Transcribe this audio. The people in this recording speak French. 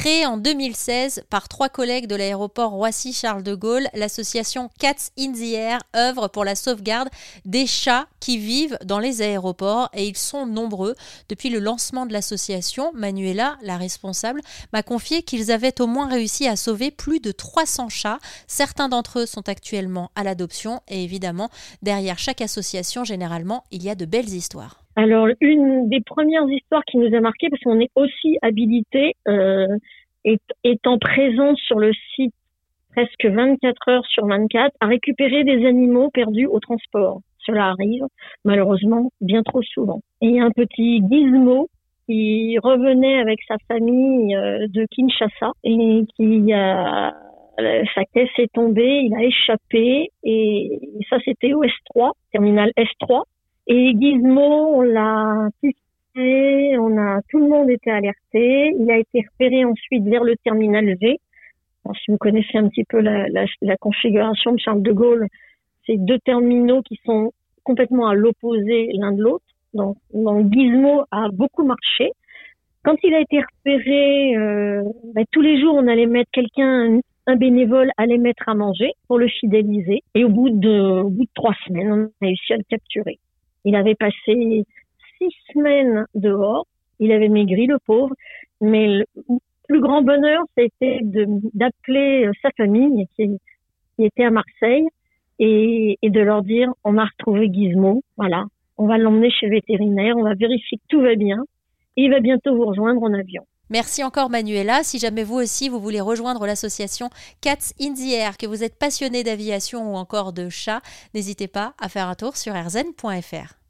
Créée en 2016 par trois collègues de l'aéroport Roissy-Charles de Gaulle, l'association Cats in the Air œuvre pour la sauvegarde des chats qui vivent dans les aéroports et ils sont nombreux. Depuis le lancement de l'association, Manuela, la responsable, m'a confié qu'ils avaient au moins réussi à sauver plus de 300 chats. Certains d'entre eux sont actuellement à l'adoption et évidemment, derrière chaque association, généralement, il y a de belles histoires. Alors, une des premières histoires qui nous a marqué, parce qu'on est aussi habilité, euh, étant présent sur le site presque 24 heures sur 24, à récupérer des animaux perdus au transport. Cela arrive, malheureusement, bien trop souvent. Et il y a un petit gizmo qui revenait avec sa famille euh, de Kinshasa et qui a sa caisse est tombée, il a échappé et ça c'était au S3, terminal S3 et Gizmo, on l'a poussé, on a, tout le monde était alerté. Il a été repéré ensuite vers le terminal V. si vous connaissez un petit peu la, configuration de Charles de Gaulle, c'est deux terminaux qui sont complètement à l'opposé l'un de l'autre. Donc, Gizmo a beaucoup marché. Quand il a été repéré, euh, bah, tous les jours, on allait mettre quelqu'un, un bénévole allait mettre à manger pour le fidéliser. Et au bout de trois semaines, on a réussi à le capturer. Il avait passé six semaines dehors. Il avait maigri, le pauvre. Mais le plus grand bonheur, c'était d'appeler euh, sa famille qui, était à Marseille et, de leur dire on a retrouvé Gizmo. Voilà, on va l'emmener chez le vétérinaire, on va vérifier que tout va bien. Et il va bientôt vous rejoindre en avion. Merci encore Manuela. Si jamais vous aussi vous voulez rejoindre l'association Cats in the Air, que vous êtes passionné d'aviation ou encore de chats, n'hésitez pas à faire un tour sur rzn.fr.